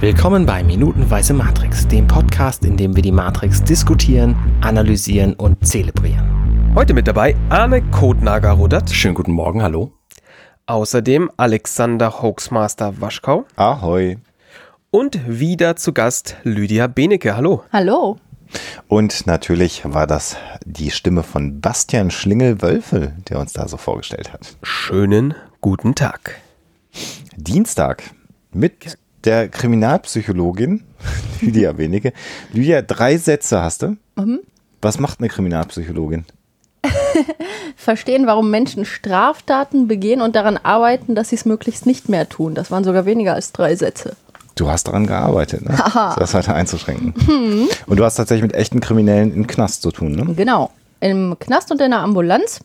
Willkommen bei Minutenweise Matrix, dem Podcast, in dem wir die Matrix diskutieren, analysieren und zelebrieren. Heute mit dabei Arne Kotnager-Rudert. Schönen guten Morgen, hallo. Außerdem Alexander Hoaxmaster Waschkau. Ahoi. Und wieder zu Gast Lydia Benecke. Hallo. Hallo. Und natürlich war das die Stimme von Bastian Schlingel-Wölfel, der uns da so vorgestellt hat. Schönen guten Tag. Dienstag mit der Kriminalpsychologin Lydia Wenige. Lydia, drei Sätze hast du. Mhm. Was macht eine Kriminalpsychologin? Verstehen, warum Menschen Straftaten begehen und daran arbeiten, dass sie es möglichst nicht mehr tun. Das waren sogar weniger als drei Sätze. Du hast daran gearbeitet, ne? das weiter einzuschränken. Mhm. Und du hast tatsächlich mit echten Kriminellen im Knast zu tun, ne? Genau. Im Knast und in der Ambulanz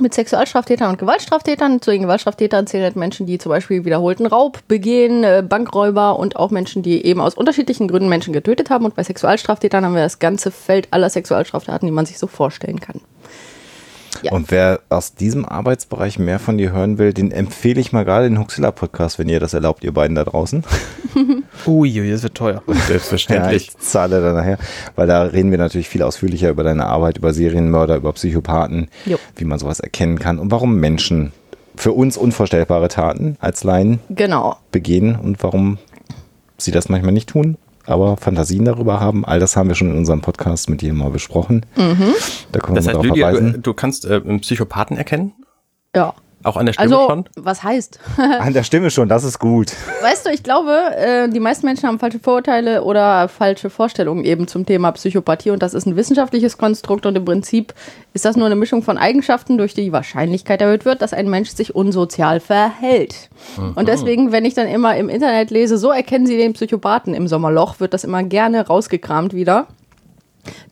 mit Sexualstraftätern und Gewaltstraftätern. Zu den Gewaltstraftätern zählen halt Menschen, die zum Beispiel wiederholten Raub begehen, äh, Bankräuber und auch Menschen, die eben aus unterschiedlichen Gründen Menschen getötet haben. Und bei Sexualstraftätern haben wir das ganze Feld aller Sexualstraftaten, die man sich so vorstellen kann. Ja. Und wer aus diesem Arbeitsbereich mehr von dir hören will, den empfehle ich mal gerade den Huxilla Podcast, wenn ihr das erlaubt, ihr beiden da draußen. Uiui, das wird teuer. Selbstverständlich. Ja, ich zahle dann nachher, weil da reden wir natürlich viel ausführlicher über deine Arbeit, über Serienmörder, über Psychopathen, jo. wie man sowas erkennen kann und warum Menschen für uns unvorstellbare Taten als Laien genau. begehen und warum sie das manchmal nicht tun aber Fantasien darüber haben. All das haben wir schon in unserem Podcast mit dir mal besprochen. Mhm. Da können wir das heißt, darauf Lydia, verweisen. Du, du kannst äh, einen Psychopathen erkennen? Ja. Auch an der Stimme also, schon? Was heißt? an der Stimme schon, das ist gut. Weißt du, ich glaube, äh, die meisten Menschen haben falsche Vorurteile oder falsche Vorstellungen eben zum Thema Psychopathie und das ist ein wissenschaftliches Konstrukt und im Prinzip ist das nur eine Mischung von Eigenschaften, durch die die Wahrscheinlichkeit erhöht wird, dass ein Mensch sich unsozial verhält. Mhm. Und deswegen, wenn ich dann immer im Internet lese, so erkennen Sie den Psychopathen im Sommerloch, wird das immer gerne rausgekramt wieder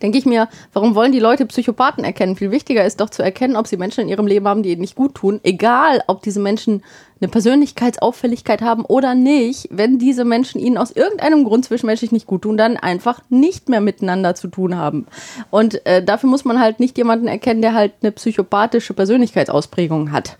denke ich mir, warum wollen die Leute Psychopathen erkennen? Viel wichtiger ist doch zu erkennen, ob sie Menschen in ihrem Leben haben, die ihnen nicht gut tun. Egal, ob diese Menschen eine Persönlichkeitsauffälligkeit haben oder nicht. Wenn diese Menschen ihnen aus irgendeinem Grund zwischenmenschlich nicht gut tun, dann einfach nicht mehr miteinander zu tun haben. Und äh, dafür muss man halt nicht jemanden erkennen, der halt eine psychopathische Persönlichkeitsausprägung hat.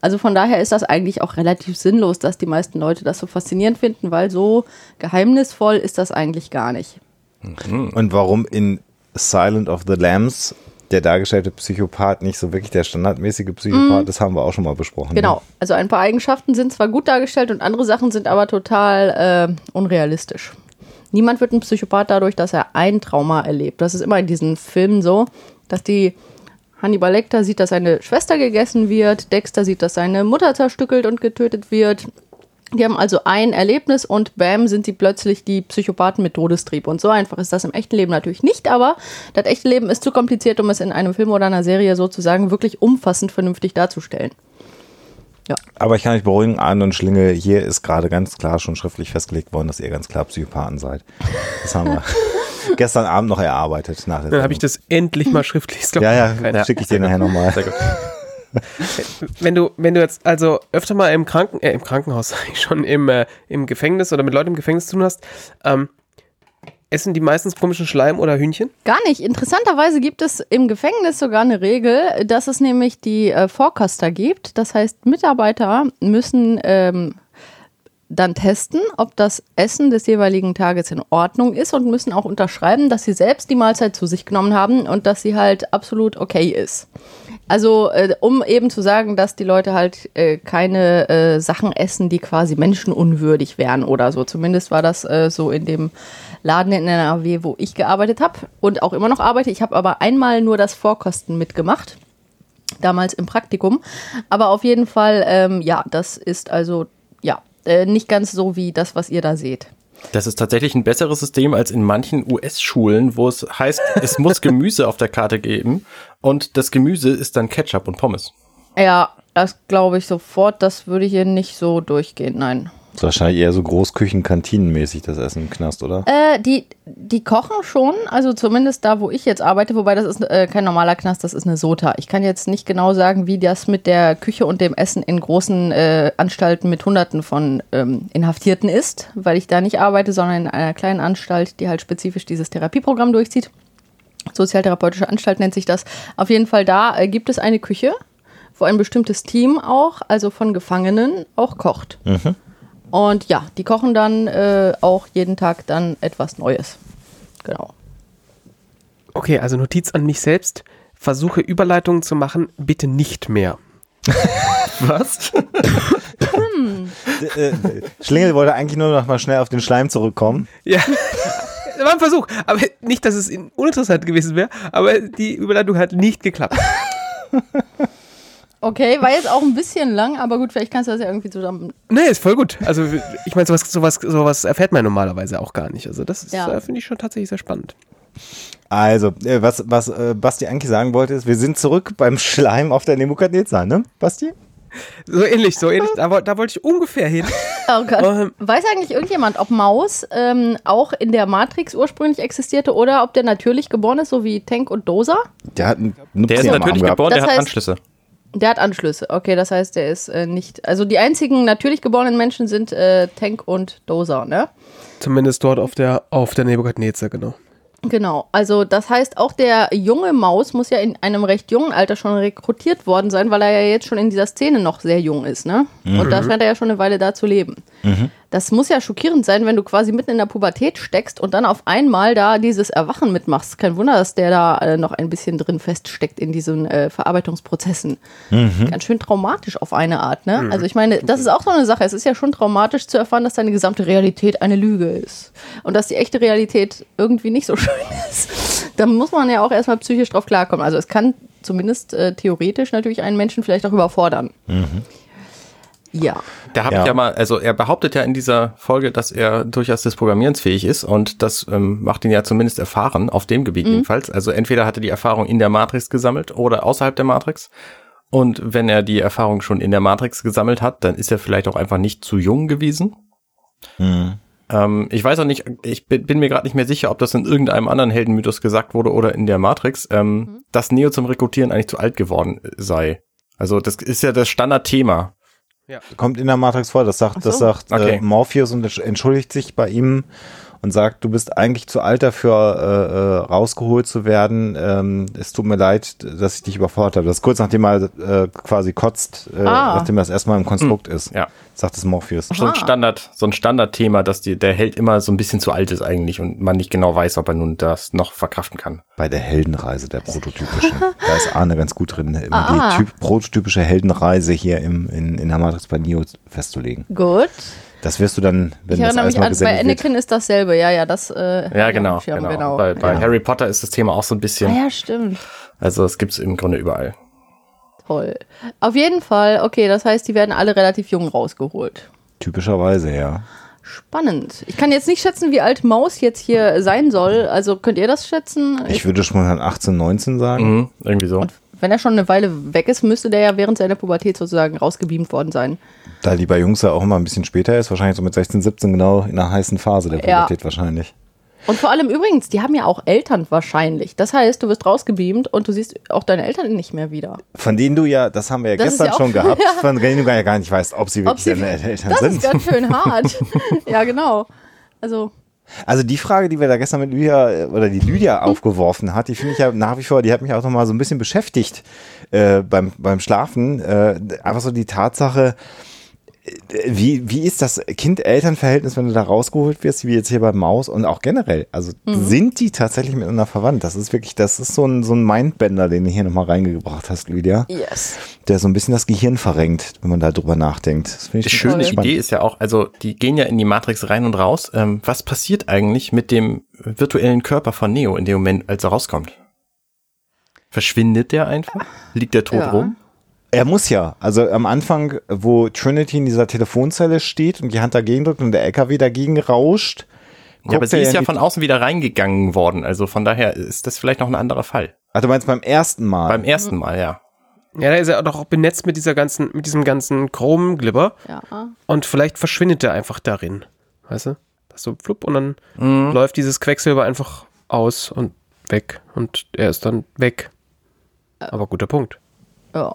Also von daher ist das eigentlich auch relativ sinnlos, dass die meisten Leute das so faszinierend finden, weil so geheimnisvoll ist das eigentlich gar nicht. Mhm. Und warum in Silent of the Lambs der dargestellte Psychopath nicht so wirklich der standardmäßige Psychopath, mm. das haben wir auch schon mal besprochen. Genau, ne? also ein paar Eigenschaften sind zwar gut dargestellt und andere Sachen sind aber total äh, unrealistisch. Niemand wird ein Psychopath dadurch, dass er ein Trauma erlebt. Das ist immer in diesen Filmen so, dass die Hannibal Lecter sieht, dass seine Schwester gegessen wird, Dexter sieht, dass seine Mutter zerstückelt und getötet wird, die haben also ein Erlebnis und bam, sind sie plötzlich die Psychopathen mit Todestrieb. Und so einfach ist das im echten Leben natürlich nicht, aber das echte Leben ist zu kompliziert, um es in einem Film oder einer Serie sozusagen wirklich umfassend vernünftig darzustellen. Ja. Aber ich kann euch beruhigen, Arne und Schlingel, hier ist gerade ganz klar schon schriftlich festgelegt worden, dass ihr ganz klar Psychopathen seid. Das haben wir gestern Abend noch erarbeitet. Nach Dann habe ich das endlich mal schriftlich. Ja, ja, schicke ich dir nachher nochmal. Sehr gut wenn du, wenn du jetzt also öfter mal im Kranken, äh, im Krankenhaus schon im, äh, im Gefängnis oder mit Leuten im Gefängnis zu tun hast, ähm, Essen die meistens komischen Schleim oder Hühnchen? Gar nicht. Interessanterweise gibt es im Gefängnis sogar eine Regel, dass es nämlich die äh, Vorkoster gibt. Das heißt, Mitarbeiter müssen ähm, dann testen, ob das Essen des jeweiligen Tages in Ordnung ist und müssen auch unterschreiben, dass sie selbst die Mahlzeit zu sich genommen haben und dass sie halt absolut okay ist. Also, äh, um eben zu sagen, dass die Leute halt äh, keine äh, Sachen essen, die quasi menschenunwürdig wären oder so. Zumindest war das äh, so in dem Laden in NRW, wo ich gearbeitet habe und auch immer noch arbeite. Ich habe aber einmal nur das Vorkosten mitgemacht damals im Praktikum. Aber auf jeden Fall, ähm, ja, das ist also, ja, äh, nicht ganz so wie das, was ihr da seht. Das ist tatsächlich ein besseres System als in manchen US-Schulen, wo es heißt, es muss Gemüse auf der Karte geben und das Gemüse ist dann Ketchup und Pommes. Ja, das glaube ich sofort. Das würde hier nicht so durchgehen, nein. Das ist wahrscheinlich eher so Großküchen-Kantinenmäßig das Essen im Knast, oder? Äh, die, die kochen schon, also zumindest da, wo ich jetzt arbeite, wobei das ist äh, kein normaler Knast, das ist eine Sota. Ich kann jetzt nicht genau sagen, wie das mit der Küche und dem Essen in großen äh, Anstalten mit Hunderten von ähm, Inhaftierten ist, weil ich da nicht arbeite, sondern in einer kleinen Anstalt, die halt spezifisch dieses Therapieprogramm durchzieht. Sozialtherapeutische Anstalt nennt sich das. Auf jeden Fall da äh, gibt es eine Küche, wo ein bestimmtes Team auch, also von Gefangenen, auch kocht. Mhm. Und ja, die kochen dann äh, auch jeden Tag dann etwas Neues. Genau. Okay, also Notiz an mich selbst. Versuche Überleitungen zu machen, bitte nicht mehr. Was? Äh, Schlingel wollte eigentlich nur noch mal schnell auf den Schleim zurückkommen. Ja. Das war ein Versuch. Aber nicht, dass es uninteressant gewesen wäre, aber die Überleitung hat nicht geklappt. Okay, war jetzt auch ein bisschen lang, aber gut, vielleicht kannst du das ja irgendwie zusammen. Nee, ist voll gut. Also ich meine, sowas, sowas, sowas erfährt man normalerweise auch gar nicht. Also das Ja. äh, finde ich schon tatsächlich sehr spannend. Also, äh, was, was äh, Basti eigentlich sagen wollte, ist, wir sind zurück beim Schleim auf der Nebukadnezar, ne, Basti? So ähnlich, so ähnlich. Da, da wollte ich ungefähr hin. Oh Gott. Ähm. Weiß eigentlich irgendjemand, ob Maus ähm, auch in der Matrix ursprünglich existierte oder ob der natürlich geboren ist, so wie Tank und Dosa? Der hat einen Der ist natürlich geboren, Das der hat heißt- Anschlüsse. Der hat Anschlüsse. Okay, das heißt, der ist äh, nicht. Also die einzigen natürlich geborenen Menschen sind äh, Tank und Dosa, ne? Zumindest dort auf der, auf der Nebukadnezar, genau. Genau. Also das heißt, auch der junge Maus muss ja in einem recht jungen Alter schon rekrutiert worden sein, weil er ja jetzt schon in dieser Szene noch sehr jung ist, ne? Und da scheint er ja schon eine Weile da zu leben. Das muss ja schockierend sein, wenn du quasi mitten in der Pubertät steckst und dann auf einmal da dieses Erwachen mitmachst. Kein Wunder, dass der da äh, noch ein bisschen drin feststeckt in diesen äh, Verarbeitungsprozessen. Ganz schön traumatisch auf eine Art, ne? Also ich meine, das ist auch so eine Sache. Es ist ja schon traumatisch zu erfahren, dass deine gesamte Realität eine Lüge ist. Und dass die echte Realität irgendwie nicht so schön ist. Da muss man ja auch erstmal psychisch drauf klarkommen. Also es kann zumindest äh, theoretisch natürlich einen Menschen vielleicht auch überfordern. Ja. Da habe Ja. ich ja mal, also er behauptet ja in dieser Folge, dass er durchaus des Programmierens fähig ist und das ähm, macht ihn ja zumindest erfahren, auf dem Gebiet jedenfalls. Also entweder hat er die Erfahrung in der Matrix gesammelt oder außerhalb der Matrix. Und wenn er die Erfahrung schon in der Matrix gesammelt hat, dann ist er vielleicht auch einfach nicht zu jung gewesen. Ähm, ich weiß auch nicht, ich bin, bin mir gerade nicht mehr sicher, ob das in irgendeinem anderen Heldenmythos gesagt wurde oder in der Matrix, ähm, dass Neo zum Rekrutieren eigentlich zu alt geworden sei. Also das ist ja das Standardthema. Kommt in der Matrix vor, das sagt, das so. sagt Okay. äh, Morpheus und entschuldigt sich bei ihm und sagt, du bist eigentlich zu alt dafür, äh, äh, rausgeholt zu werden. Ähm, es tut mir leid, dass ich dich überfordert habe. Das ist kurz nachdem er äh, quasi kotzt, äh, Ah. nachdem das erstmal im Konstrukt ist. Ja. Sagt es Morpheus. so ein Aha. Standard, so ein Standardthema, dass die, der Held immer so ein bisschen zu alt ist eigentlich und man nicht genau weiß, ob er nun das noch verkraften kann. Bei der Heldenreise, der prototypischen. da ist Arne ganz gut drin, immer Ah. die typ, prototypische Heldenreise hier im, in, in der Matrix bei Neo festzulegen. Gut. Das wirst du dann, wenn Ich das alles mich mal an, bei gesendet wird. Anakin ist dasselbe. Ja, ja, das. Äh, Ja, ich genau, Schirm, genau. Bei, bei ja. Harry Potter ist das Thema auch so ein Ah, bisschen, ja, stimmt. also es gibt's im Grunde überall. Toll. Auf jeden Fall, okay, das heißt, die werden alle relativ jung rausgeholt. Typischerweise, ja. Spannend. Ich kann jetzt nicht schätzen, wie alt Maus jetzt hier sein soll. Also könnt ihr das schätzen? Ich würde schon mal 18, 19 sagen. Mhm, irgendwie so. Wenn er schon eine Weile weg ist, müsste der ja während seiner Pubertät sozusagen rausgebeamt worden sein. Da die bei Jungs ja auch immer ein bisschen später ist, wahrscheinlich so mit 16, 17 genau in der heißen Phase der Ja. Pubertät wahrscheinlich. Und vor allem übrigens, die haben ja auch Eltern wahrscheinlich. Das heißt, du wirst rausgebeamt und du siehst auch deine Eltern nicht mehr wieder. Von denen du ja, das haben wir ja Das gestern ja schon gehabt, Ja. von denen du ja gar nicht weißt, ob sie Ob wirklich sie, deine Eltern das sind. ist ganz schön hart. ja, genau. Also, Also die Frage, die wir da gestern mit Lydia äh, oder die Lydia aufgeworfen hat, die finde ich ja nach wie vor, die hat mich auch noch mal so ein bisschen beschäftigt äh, beim, beim Schlafen. Äh, einfach so die Tatsache, wie, wie ist das Kind-Eltern-Verhältnis, wenn du da rausgeholt wirst, wie jetzt hier bei Maus und auch generell? Also sind die tatsächlich miteinander verwandt? Das ist wirklich, das ist so ein, so ein Mindbender, den du hier nochmal reingebracht hast, Lydia, yes. der so ein bisschen das Gehirn verrenkt, wenn man da drüber nachdenkt. Das finde Die ich schöne spannend. Idee ist ja auch, also die gehen ja in die Matrix rein und raus. Ähm, was passiert eigentlich mit dem virtuellen Körper von Neo in dem Moment, als er rauskommt? Verschwindet der einfach? Liegt der tot Ja. rum? Er muss ja. Also am Anfang, wo Trinity in dieser Telefonzelle steht und die Hand dagegen drückt und der LKW dagegen rauscht. Ja, aber sie er ist ja von außen wieder reingegangen worden. Also von daher ist das vielleicht noch ein anderer Fall. Ach, du meinst beim ersten Mal? Beim ersten Mal, ja. Ja, da ist er doch auch benetzt mit dieser ganzen, mit diesem ganzen Chromglibber Ja. und vielleicht verschwindet er einfach darin. Weißt du? Das ist so flupp und dann Mhm. läuft dieses Quecksilber einfach aus und weg und er ist dann weg. Aber guter Punkt. Ja.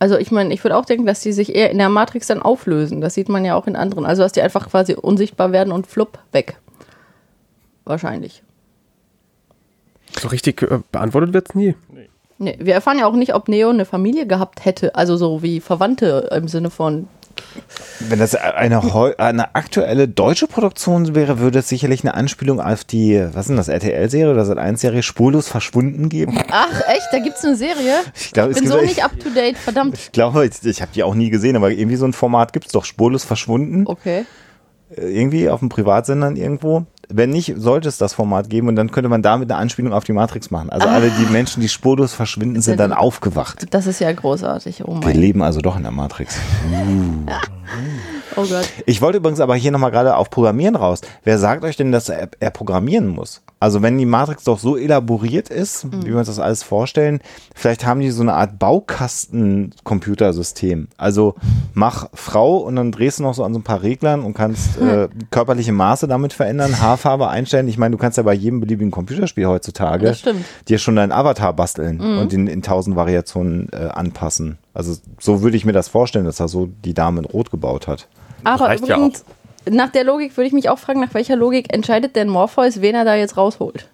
Also ich meine, ich würde auch denken, dass die sich eher in der Matrix dann auflösen. Das sieht man ja auch in anderen. Also dass die einfach quasi unsichtbar werden und flupp weg. Wahrscheinlich. So richtig äh, beantwortet wird's nie. Nee, wir erfahren ja auch nicht, ob Neo eine Familie gehabt hätte. Also so wie Verwandte im Sinne von Wenn das eine, eine aktuelle deutsche Produktion wäre, würde es sicherlich eine Anspielung auf die, was ist denn das, RTL-Serie oder Sat1-Serie Spurlos verschwunden geben. Ach, echt? Da gibt es eine Serie? Ich, glaub, ich bin so nicht up to date, verdammt. Ich glaube, ich, ich habe die auch nie gesehen, aber irgendwie so ein Format gibt es doch, Spurlos verschwunden. Okay. Äh, irgendwie auf dem Privatsendern irgendwo. Wenn nicht, sollte es das Format geben und dann könnte man damit eine Anspielung auf die Matrix machen. Also ah. alle die Menschen, die spurlos verschwinden, sind dann aufgewacht. Das ist ja großartig. Oh Wir leben also doch in der Matrix. Oh Gott. Ich wollte übrigens aber hier nochmal gerade auf Programmieren raus. Wer sagt euch denn, dass er, er programmieren muss? Also wenn die Matrix doch so elaboriert ist, mhm. wie wir uns das alles vorstellen, vielleicht haben die so eine Art Baukasten-Computersystem. Also mach Frau und dann drehst du noch so an so ein paar Reglern und kannst äh, körperliche Maße damit verändern, Haarfarbe einstellen. Ich meine, du kannst ja bei jedem beliebigen Computerspiel heutzutage dir schon deinen Avatar basteln mhm. und ihn in tausend Variationen äh, anpassen. Also so würde ich mir das vorstellen, dass er so die Dame in Rot gebaut hat. Aber übrigens, ja nach der Logik würde ich mich auch fragen, nach welcher Logik entscheidet denn Morpheus, wen er da jetzt rausholt?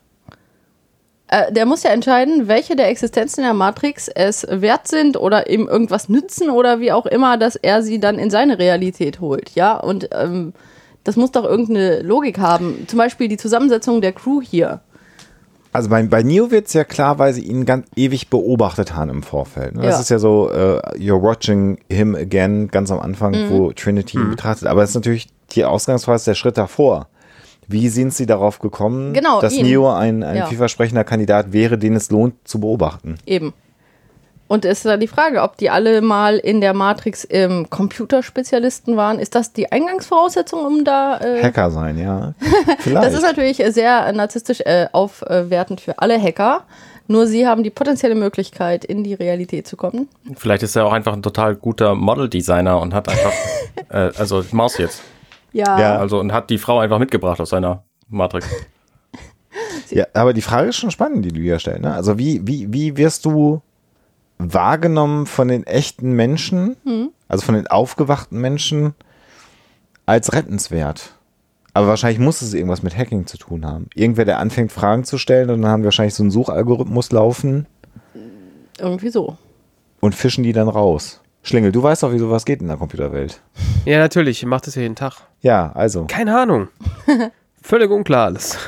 Äh, der muss ja entscheiden, welche der Existenzen der Matrix es wert sind oder ihm irgendwas nützen oder wie auch immer, dass er sie dann in seine Realität holt. Ja, und ähm, das muss doch irgendeine Logik haben. Zum Beispiel die Zusammensetzung der Crew hier. Also bei, bei Neo wird es ja klar, weil sie ihn ganz ewig beobachtet haben im Vorfeld. Ne? Das ja. ist ja so, uh, you're watching him again, ganz am Anfang, mhm. wo Trinity mhm. betrachtet. Aber es ist natürlich die Ausgangsphase der Schritt davor. Wie sind Sie darauf gekommen, genau, dass ihn. Neo ein, ein ja. vielversprechender Kandidat wäre, den es lohnt zu beobachten? Eben. Und es ist dann die Frage, ob die alle mal in der Matrix im Computerspezialisten waren. Ist das die Eingangsvoraussetzung, um da. Äh Hacker sein, ja. Vielleicht. das ist natürlich sehr narzisstisch äh, aufwertend für alle Hacker. Nur sie haben die potenzielle Möglichkeit, in die Realität zu kommen. Vielleicht ist er auch einfach ein total guter Model-Designer und hat einfach, äh, also Maus jetzt. Ja. ja. Also und hat die Frau einfach mitgebracht aus seiner Matrix. ja, aber die Frage ist schon spannend, die du hier stellst. Ne? Also wie, wie, wie wirst du wahrgenommen von den echten Menschen, hm. also von den aufgewachten Menschen, als rettenswert? Aber wahrscheinlich muss es irgendwas mit Hacking zu tun haben. Irgendwer, der anfängt, Fragen zu stellen und dann haben wir wahrscheinlich so einen Suchalgorithmus laufen. Irgendwie so. Und fischen die dann raus. Schlingel, du weißt doch, wie sowas geht in der Computerwelt. Ja, natürlich. Ich mache das ja jeden Tag. Ja, also. Keine Ahnung. Völlig unklar alles.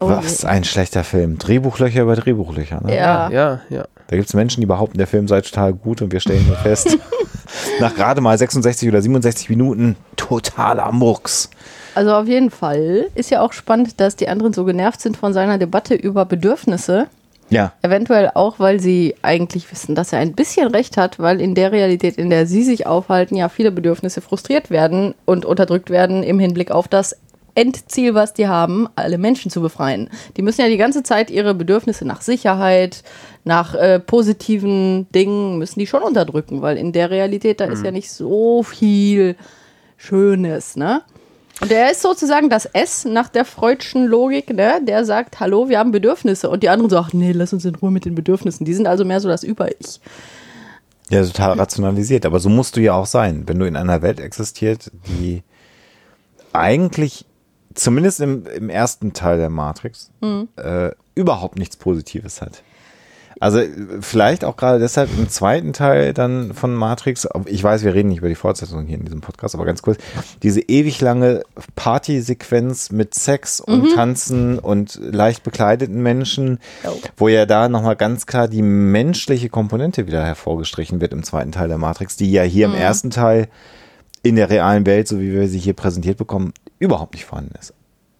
Oh, Was ein schlechter Film. Drehbuchlöcher über Drehbuchlöcher. Ne? Ja. Ja, ja. Da gibt es Menschen, die behaupten, der Film sei total gut und wir stellen nur fest, nach gerade mal 66 oder 67 Minuten totaler Murks. Also auf jeden Fall ist ja auch spannend, dass die anderen so genervt sind von seiner Debatte über Bedürfnisse. Ja. Eventuell auch, weil sie eigentlich wissen, dass er ein bisschen recht hat, weil in der Realität, in der sie sich aufhalten, ja viele Bedürfnisse frustriert werden und unterdrückt werden im Hinblick auf das Endziel, was die haben, alle Menschen zu befreien. Die müssen ja die ganze Zeit ihre Bedürfnisse nach Sicherheit, nach äh, positiven Dingen, müssen die schon unterdrücken, weil in der Realität, da mhm. ist ja nicht so viel Schönes, ne? Und er ist sozusagen das S nach der freudschen Logik, ne? Der sagt, hallo, wir haben Bedürfnisse. Und die anderen sagen, nee, lass uns in Ruhe mit den Bedürfnissen. Die sind also mehr so das Über-Ich. Ja, total rationalisiert. Aber so musst du ja auch sein, wenn du in einer Welt existiert, die eigentlich zumindest im, im ersten Teil der Matrix, mhm. äh, überhaupt nichts Positives hat. Also vielleicht auch gerade deshalb im zweiten Teil dann von Matrix, ich weiß, wir reden nicht über die Fortsetzung hier in diesem Podcast, aber ganz kurz, diese ewig lange Partysequenz mit Sex und mhm. Tanzen und leicht bekleideten Menschen, oh. wo ja da nochmal ganz klar die menschliche Komponente wieder hervorgestrichen wird im zweiten Teil der Matrix, die ja hier mhm. im ersten Teil in der realen Welt, so wie wir sie hier präsentiert bekommen, überhaupt nicht vorhanden ist.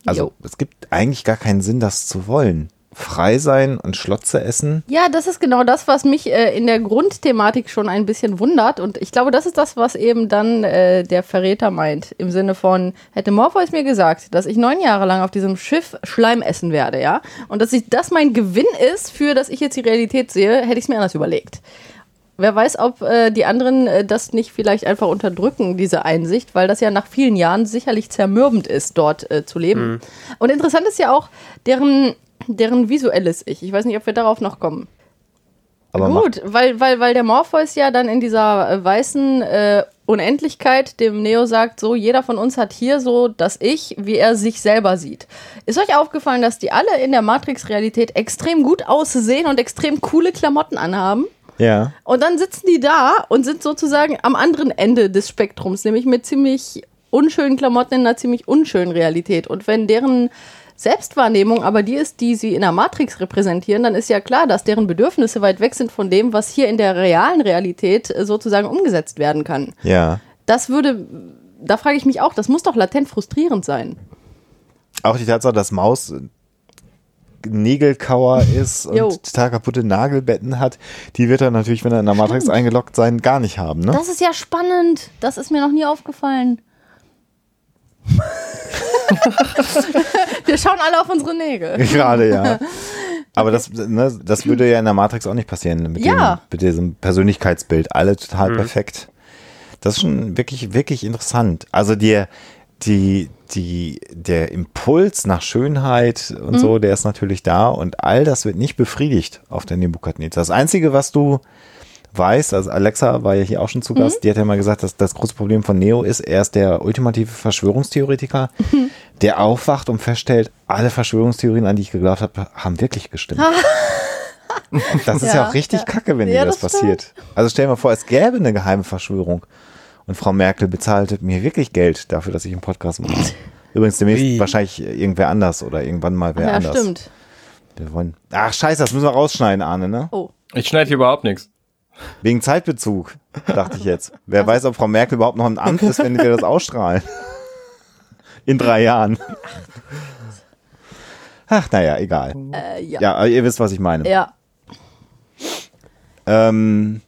Also jo. es gibt eigentlich gar keinen Sinn, das zu wollen. Frei sein und Schlotze essen. Ja, das ist genau das, was mich äh, in der Grundthematik schon ein bisschen wundert. Und ich glaube, das ist das, was eben dann äh, der Verräter meint. Im Sinne von, hätte Morpheus mir gesagt, dass ich neun Jahre lang auf diesem Schiff Schleim essen werde, ja? Und dass ich, das mein Gewinn ist, für dass ich jetzt die Realität sehe, hätte ich es mir anders überlegt. Wer weiß, ob äh, die anderen äh, das nicht vielleicht einfach unterdrücken, diese Einsicht, weil das ja nach vielen Jahren sicherlich zermürbend ist, dort äh, zu leben. Mhm. Und interessant ist ja auch deren, deren visuelles Ich. Ich weiß nicht, ob wir darauf noch kommen. Aber Gut, weil, weil, weil der Morpheus ja dann in dieser äh, weißen äh, Unendlichkeit dem Neo sagt, so jeder von uns hat hier so das Ich, wie er sich selber sieht. Ist euch aufgefallen, dass die alle in der Matrix-Realität extrem gut aussehen und extrem coole Klamotten anhaben? Ja. Und dann sitzen die da und sind sozusagen am anderen Ende des Spektrums, nämlich mit ziemlich unschönen Klamotten in einer ziemlich unschönen Realität. Und wenn deren Selbstwahrnehmung aber die ist, die sie in der Matrix repräsentieren, dann ist ja klar, dass deren Bedürfnisse weit weg sind von dem, was hier in der realen Realität äh, sozusagen umgesetzt werden kann. Ja. Das würde, da frage ich mich auch, das muss doch latent frustrierend sein. Auch die Tatsache, dass Maus Nägelkauer ist und total kaputte Nagelbetten hat, die wird er natürlich, wenn er in der Matrix eingeloggt sein, gar nicht haben, ne? Das ist ja spannend. Das ist mir noch nie aufgefallen. Wir schauen alle auf unsere Nägel. Gerade, ja. Aber das, ne, das würde ja in der Matrix auch nicht passieren. Mit, Ja. dem, mit diesem Persönlichkeitsbild. Alle total perfekt. Das ist schon wirklich, wirklich interessant. Also die, die, die, der Impuls nach Schönheit und so, der ist natürlich da und all das wird nicht befriedigt auf der Nebukadnezar. Das Einzige, was du weißt, also Alexa war ja hier auch schon zu Gast, die hat ja mal gesagt, dass das große Problem von Neo ist, er ist der ultimative Verschwörungstheoretiker, der aufwacht und feststellt, alle Verschwörungstheorien, an die ich geglaubt habe, haben wirklich gestimmt. das ist ja, Ja, auch richtig ja. kacke, wenn Ja, dir das, das passiert. Also stell dir mal vor, es gäbe eine geheime Verschwörung und Frau Merkel bezahlte mir wirklich Geld dafür, dass ich einen Podcast mache. Übrigens demnächst Wie? wahrscheinlich irgendwer anders oder irgendwann mal wer Ja, anders. stimmt. Wir wollen. Ach scheiße, das müssen wir rausschneiden, Arne, ne? Oh. Ich schneide hier überhaupt nichts. Wegen Zeitbezug, dachte ich jetzt. Wer weiß, ob Frau Merkel überhaupt noch im Amt ist, wenn wir das ausstrahlen. In drei Jahren. Ach, naja, egal. Äh, ja. Ja, ihr wisst, was ich meine. Ja. Ähm,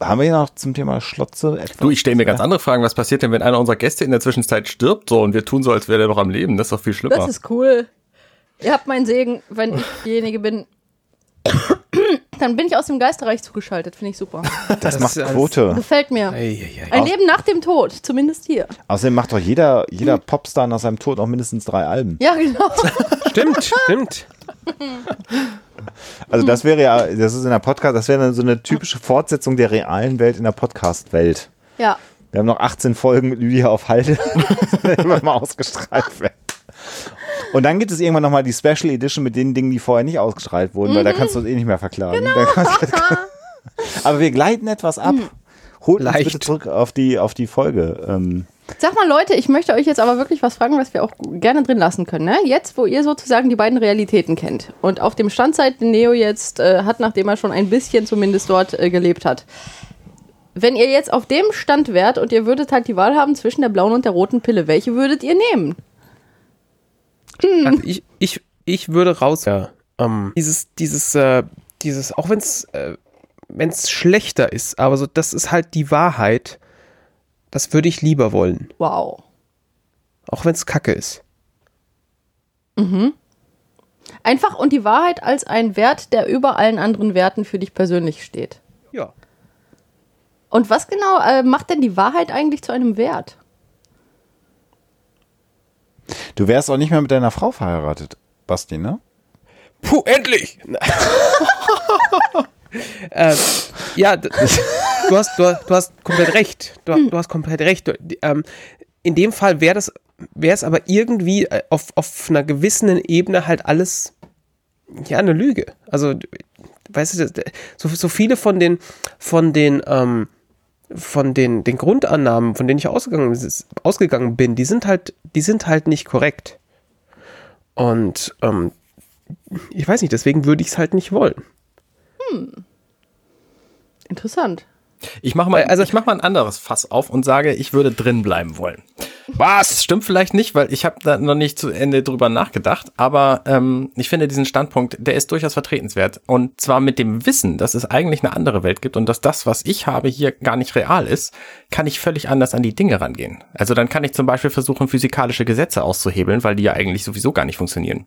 haben wir hier noch zum Thema Schlotze etwas? Du, ich stelle mir ganz andere Fragen. Was passiert denn, wenn einer unserer Gäste in der Zwischenzeit stirbt so und wir tun so, als wäre der noch am Leben? Das ist doch viel schlimmer. Das ist cool. Ihr habt meinen Segen, wenn ich diejenige bin. Dann bin ich aus dem Geisterreich zugeschaltet, finde ich super. das, Das macht Quote. Gefällt mir. Eieiei. Ein Leben nach dem Tod, zumindest hier. Außerdem macht doch jeder, jeder Popstar nach seinem Tod auch mindestens drei Alben. Ja, genau. Stimmt, stimmt. Also das wäre ja, das ist in der Podcast, das wäre dann so eine typische Fortsetzung der realen Welt in der Podcast-Welt. Ja. Wir haben noch 18 Folgen mit Lydia auf Halde, die immer mal ausgestrahlt werden. Und dann gibt es irgendwann nochmal die Special Edition mit den Dingen, die vorher nicht ausgestrahlt wurden, weil da kannst du uns eh nicht mehr verklagen. Kannst- Aber wir gleiten etwas ab. Holt uns Leicht. bitte zurück auf die, auf die Folge. Ähm, Sag mal, Leute, ich möchte euch jetzt aber wirklich was fragen, was wir auch gerne drin lassen können. Ne? Jetzt, wo ihr sozusagen die beiden Realitäten kennt und auf dem Stand seid, den Neo jetzt äh, hat, nachdem er schon ein bisschen zumindest dort äh, gelebt hat. Wenn ihr jetzt auf dem Stand wärt und ihr würdet halt die Wahl haben zwischen der blauen und der roten Pille, welche würdet ihr nehmen? Also ich, ich, ich würde raus. Ja, ähm, dieses, dieses, äh, dieses, auch wenn es äh, wenn's schlechter ist, aber so, das ist halt die Wahrheit. Das würde ich lieber wollen. Wow. Auch wenn es kacke ist. Einfach und die Wahrheit als ein Wert, der über allen anderen Werten für dich persönlich steht. Ja. Und was genau äh, macht denn die Wahrheit eigentlich zu einem Wert? Du wärst auch nicht mehr mit deiner Frau verheiratet, Basti, ne? Puh, endlich! äh, ja, du hast, du, hast- du hast komplett recht. Du, du hast komplett recht. Du, ähm, in dem Fall wäre das, wäre es aber irgendwie äh, auf, auf einer gewissen Ebene halt alles ja eine Lüge. Also, weißt du, das- so, so viele von den, von den, ähm, von den, den Grundannahmen, von denen ich ausgegangen, ausgegangen bin, die sind halt, die sind halt nicht korrekt. Und ähm, ich weiß nicht, deswegen würde ich es halt nicht wollen. Interessant. Ich mache mal, Also- ich mach mal ein anderes Fass auf und sage, ich würde drin bleiben wollen. Was? Das stimmt vielleicht nicht, weil ich habe da noch nicht zu Ende drüber nachgedacht, aber ähm, ich finde diesen Standpunkt, der ist durchaus vertretenswert. Und zwar mit dem Wissen, dass es eigentlich eine andere Welt gibt und dass das, was ich habe, hier gar nicht real ist, kann ich völlig anders an die Dinge rangehen. Also dann kann ich zum Beispiel versuchen, physikalische Gesetze auszuhebeln, weil die ja eigentlich sowieso gar nicht funktionieren.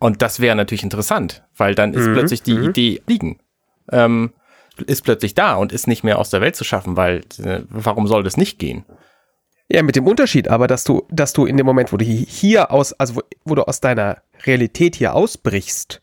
Und das wäre natürlich interessant, weil dann ist plötzlich die Idee liegen. Ähm, ist plötzlich da und ist nicht mehr aus der Welt zu schaffen, weil äh, warum soll das nicht gehen? Ja, mit dem Unterschied aber, dass du, dass du in dem Moment, wo du hier aus, also wo, wo du aus deiner Realität hier ausbrichst,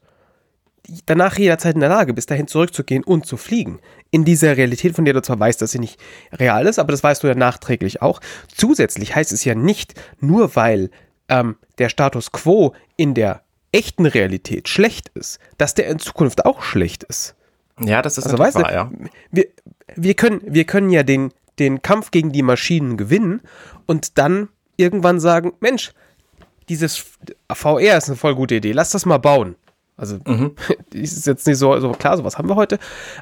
danach jederzeit in der Lage bist, dahin zurückzugehen und zu fliegen. In dieser Realität, von der du zwar weißt, dass sie nicht real ist, aber das weißt du ja nachträglich auch. Zusätzlich heißt es ja nicht, nur weil ähm, der Status quo in der echten Realität schlecht ist, dass der in Zukunft auch schlecht ist. Ja, das ist Also weißt wahr, ja. wir, wir, können, wir können ja den, den Kampf gegen die Maschinen gewinnen und dann irgendwann sagen, Mensch, dieses VR ist eine voll gute Idee, lass das mal bauen. Also ist jetzt nicht so, so klar, sowas haben wir heute.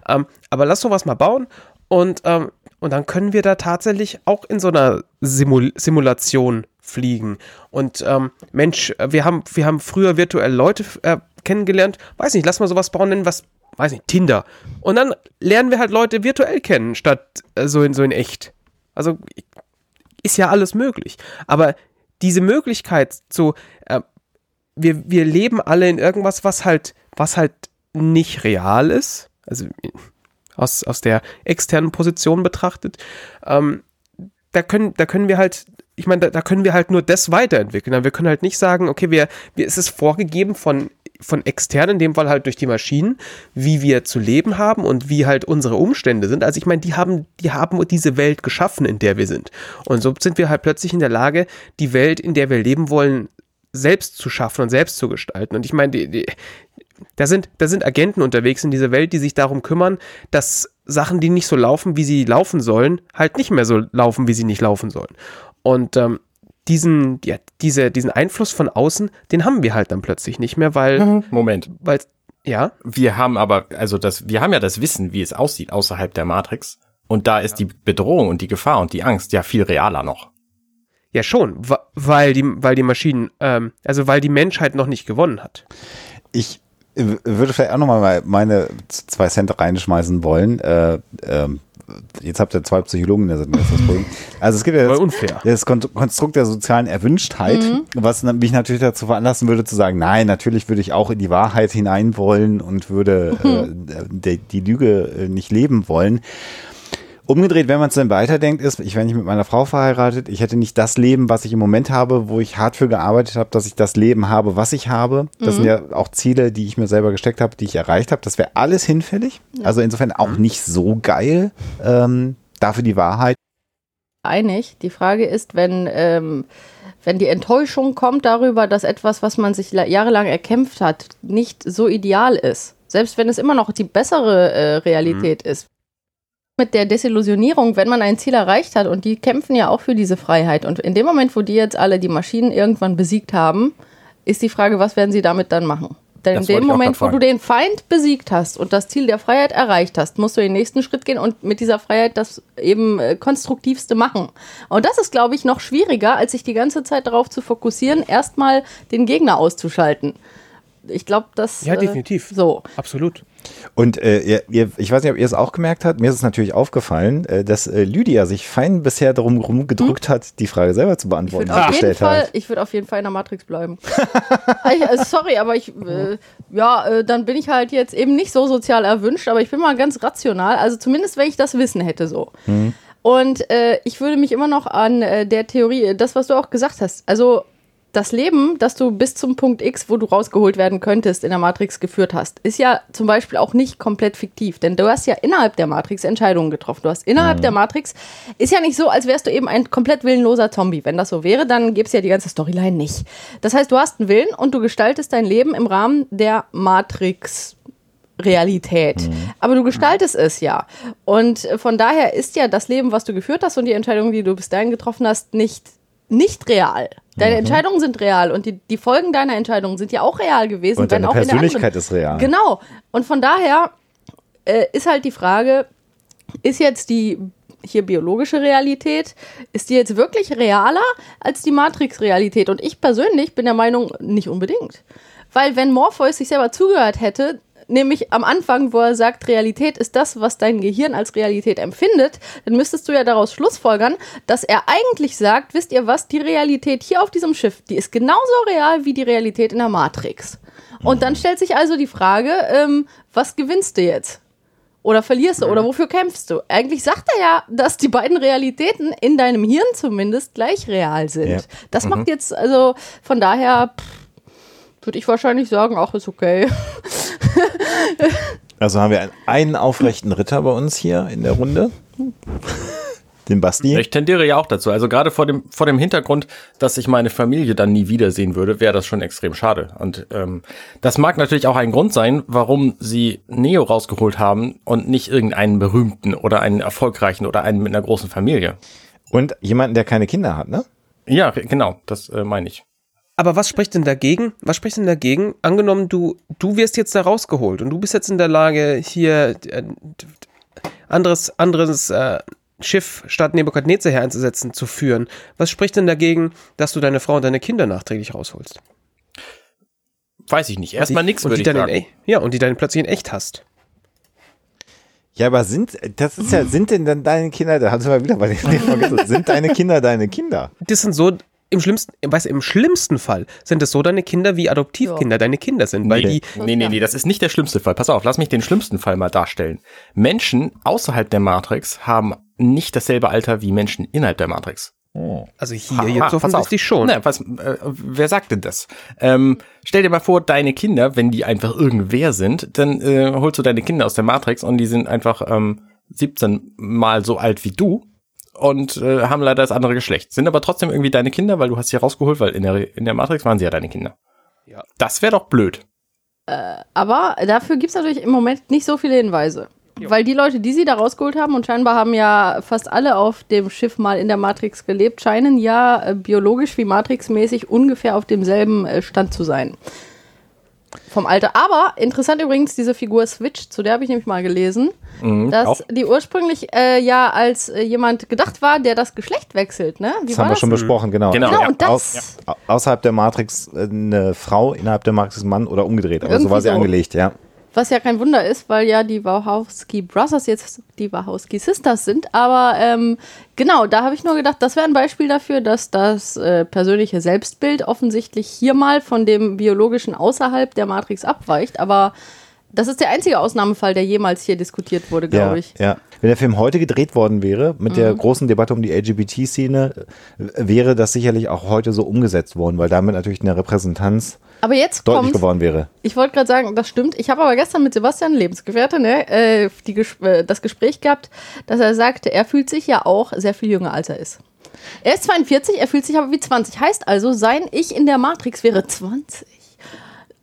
Ähm, aber lass sowas mal bauen und, ähm, und dann können wir da tatsächlich auch in so einer Simul Simulation fliegen. Und ähm, Mensch, wir haben, wir haben früher virtuell Leute äh, kennengelernt. Weiß nicht, lass mal sowas bauen nennen, was, weiß nicht, Tinder. Und dann lernen wir halt Leute virtuell kennen, statt äh, so, in, so in echt. Also ist ja alles möglich. Aber diese Möglichkeit zu, äh, wir, wir leben alle in irgendwas, was halt, was halt nicht real ist. Also aus, aus der externen Position betrachtet. Ähm, da können, da können wir halt, ich meine, da, da können wir halt nur das weiterentwickeln. Wir können halt nicht sagen, okay, wir, wir, es ist vorgegeben von, von extern, in dem Fall halt durch die Maschinen, wie wir zu leben haben und wie halt unsere Umstände sind. Also ich meine, die haben, die haben diese Welt geschaffen, in der wir sind. Und so sind wir halt plötzlich in der Lage, die Welt, in der wir leben wollen, selbst zu schaffen und selbst zu gestalten. Und ich meine, die, die, da sind, da sind Agenten unterwegs in dieser Welt, die sich darum kümmern, dass Sachen, die nicht so laufen, wie sie laufen sollen, halt nicht mehr so laufen, wie sie nicht laufen sollen. Und ähm, diesen, ja, diese, diesen Einfluss von außen, den haben wir halt dann plötzlich nicht mehr, weil, Moment. weil, ja, Wir haben aber, also das, wir haben ja das Wissen, wie es aussieht außerhalb der Matrix. Und da ist die Bedrohung und die Gefahr und die Angst ja viel realer noch. ja schon, weil die, weil die Maschinen, ähm, also weil die Menschheit noch nicht gewonnen hat. Ich äh, würde vielleicht auch nochmal meine zwei Cent reinschmeißen wollen. Äh, ähm, jetzt habt ihr zwei Psychologen in der Sendung, das ist das Problem. Also es gibt ja das, unfair. das Kon Konstrukt der sozialen Erwünschtheit, was na- mich natürlich dazu veranlassen würde zu sagen, nein, natürlich würde ich auch in die Wahrheit hinein wollen und würde äh, die, die Lüge äh, nicht leben wollen. Umgedreht, wenn man es dann weiterdenkt, ist, ich wäre nicht mit meiner Frau verheiratet, ich hätte nicht das Leben, was ich im Moment habe, wo ich hart für gearbeitet habe, dass ich das Leben habe, was ich habe. Das sind ja auch Ziele, die ich mir selber gesteckt habe, die ich erreicht habe. Das wäre alles hinfällig. Also insofern auch nicht so geil. Ähm, dafür die Wahrheit. einig. Die Frage ist, wenn, ähm, wenn die Enttäuschung kommt darüber, dass etwas, was man sich la- jahrelang erkämpft hat, nicht so ideal ist. Selbst wenn es immer noch die bessere äh, Realität ist. Mit der Desillusionierung, wenn man ein Ziel erreicht hat und die kämpfen ja auch für diese Freiheit. Und in dem Moment, wo die jetzt alle die Maschinen irgendwann besiegt haben, ist die Frage, was werden sie damit dann machen? Denn Das in dem Moment, wo du den Feind besiegt hast und das Ziel der Freiheit erreicht hast, musst du den nächsten Schritt gehen und mit dieser Freiheit das eben äh, konstruktivste machen. Und das ist, glaube ich, noch schwieriger, als sich die ganze Zeit darauf zu fokussieren, erstmal den Gegner auszuschalten. Ich glaube, das. Ja, äh, definitiv. So. Absolut. Und äh, ihr, ich weiß nicht, ob ihr es auch gemerkt habt, mir ist es natürlich aufgefallen, äh, dass äh, Lydia sich fein bisher darum rumgedrückt hat, die Frage selber zu Ich beantworten, würde die jeden gestellt Fall- hat. ich würd auf jeden Fall in der Matrix bleiben. ich, äh, sorry, aber ich, äh, ja, äh, dann bin ich halt jetzt eben nicht so sozial erwünscht, aber ich bin mal ganz rational. Also zumindest, wenn ich das Wissen hätte, so. Und äh, ich würde mich immer noch an der Theorie, das, was du auch gesagt hast, also das Leben, das du bis zum Punkt X, wo du rausgeholt werden könntest, in der Matrix geführt hast, ist ja zum Beispiel auch nicht komplett fiktiv. Denn du hast ja innerhalb der Matrix Entscheidungen getroffen. Du hast innerhalb der Matrix, ist ja nicht so, als wärst du eben ein komplett willenloser Zombie. Wenn das so wäre, dann gäbe es ja die ganze Storyline nicht. Das heißt, du hast einen Willen und du gestaltest dein Leben im Rahmen der Matrix. Realität. Aber du gestaltest es ja. Und äh, von daher ist ja das Leben, was du geführt hast und die Entscheidungen, die du bis dahin getroffen hast, nicht, nicht real. Deine Entscheidungen sind real und die, die Folgen deiner Entscheidungen sind ja auch real gewesen. Und deine auch in der anderen- Persönlichkeit ist real. Genau. Und von daher äh, ist halt die Frage, ist jetzt die hier biologische Realität, ist die jetzt wirklich realer als die Matrix-Realität? Und ich persönlich bin der Meinung, nicht unbedingt. Weil wenn Morpheus sich selber zugehört hätte, nämlich am Anfang, wo er sagt, Realität ist das, was dein Gehirn als Realität empfindet, dann müsstest du ja daraus schlussfolgern, dass er eigentlich sagt, wisst ihr was, die Realität hier auf diesem Schiff, die ist genauso real wie die Realität in der Matrix. Und dann stellt sich also die Frage, ähm, was gewinnst du jetzt? Oder verlierst du? Oder wofür kämpfst du? Eigentlich sagt er ja, dass die beiden Realitäten in deinem Hirn zumindest gleich real sind. Ja. Das macht jetzt, also von daher würde ich wahrscheinlich sagen, ach, ist okay. Also haben wir einen, einen aufrechten Ritter bei uns hier in der Runde. den Basti. Ich tendiere ja auch dazu. Also gerade vor dem, vor dem Hintergrund, dass ich meine Familie dann nie wiedersehen würde, wäre das schon extrem schade. Und ähm, das mag natürlich auch ein Grund sein, warum sie Neo rausgeholt haben und nicht irgendeinen berühmten oder einen erfolgreichen oder einen mit einer großen Familie. Und jemanden, der keine Kinder hat, ne? Ja, genau, das äh, meine ich. Aber was spricht denn dagegen? Was spricht denn dagegen? Angenommen, du, du wirst jetzt da rausgeholt und du bist jetzt in der Lage, hier äh, anderes, anderes äh, Schiff statt Nebukadnezar her einzusetzen, zu führen. Was spricht denn dagegen, dass du deine Frau und deine Kinder nachträglich rausholst? Weiß ich nicht. Erstmal nichts, würde ich dann sagen. In, ja, und die dann plötzlich in echt hast. Ja, aber sind, das ist ja, sind denn dann deine Kinder, da hast du mal wieder bei den vergessen, sind deine Kinder deine Kinder? Das sind so, im schlimmsten, weißt, im schlimmsten Fall sind es so deine Kinder wie Adoptivkinder deine Kinder sind, weil nee, die. Nee, nee, nee, das ist nicht der schlimmste Fall. Pass auf, lass mich den schlimmsten Fall mal darstellen. Menschen außerhalb der Matrix haben nicht dasselbe Alter wie Menschen innerhalb der Matrix. Also hier Ha, ha, jetzt auf. offensichtlich schon. Na, was, äh, wer sagt denn das? Ähm, stell dir mal vor, deine Kinder, wenn die einfach irgendwer sind, dann äh, holst du deine Kinder aus der Matrix und die sind einfach ähm, 17 mal so alt wie du und äh, haben leider das andere Geschlecht. Sind aber trotzdem irgendwie deine Kinder, weil du hast sie rausgeholt, weil in der, in der Matrix waren sie ja deine Kinder. Ja. Das wäre doch blöd. Aber dafür gibt es natürlich im Moment nicht so viele Hinweise. Weil die Leute, die sie da rausgeholt haben, und scheinbar haben ja fast alle auf dem Schiff mal in der Matrix gelebt, scheinen ja äh, biologisch wie Matrix-mäßig ungefähr auf demselben äh, Stand zu sein. Vom Alter. Aber interessant übrigens diese Figur Switch, zu der habe ich nämlich mal gelesen, Mhm, dass auch. die ursprünglich äh, ja als äh, jemand gedacht war, der das Geschlecht wechselt. Ne? Wie Das haben wir das? schon besprochen, genau. Genau, Genau, ja. und das. Aus, au- außerhalb der Matrix äh, eine Frau, innerhalb der Matrix ein Mann oder umgedreht. Aber so Irgendwie war sie so. angelegt, ja. Was ja kein Wunder ist, weil ja die Wachowski Brothers jetzt die Wachowski Sisters sind. Aber ähm, genau, da habe ich nur gedacht, das wäre ein Beispiel dafür, dass das äh, persönliche Selbstbild offensichtlich hier mal von dem biologischen außerhalb der Matrix abweicht. Aber das ist der einzige Ausnahmefall, der jemals hier diskutiert wurde, glaube Ja, ich. ja. Wenn der Film heute gedreht worden wäre, mit der großen Debatte um die LGBT-Szene, äh, wäre das sicherlich auch heute so umgesetzt worden, weil damit natürlich eine Repräsentanz Aber jetzt deutlich geworden wäre. ich wollte gerade sagen, das stimmt. Ich habe aber gestern mit Sebastian Lebensgefährte ne, äh, Ges- äh, das Gespräch gehabt, dass er sagte, er fühlt sich ja auch sehr viel jünger, als er ist. Er ist 42, er fühlt sich aber wie 20. Heißt also, sein Ich in der Matrix wäre 20.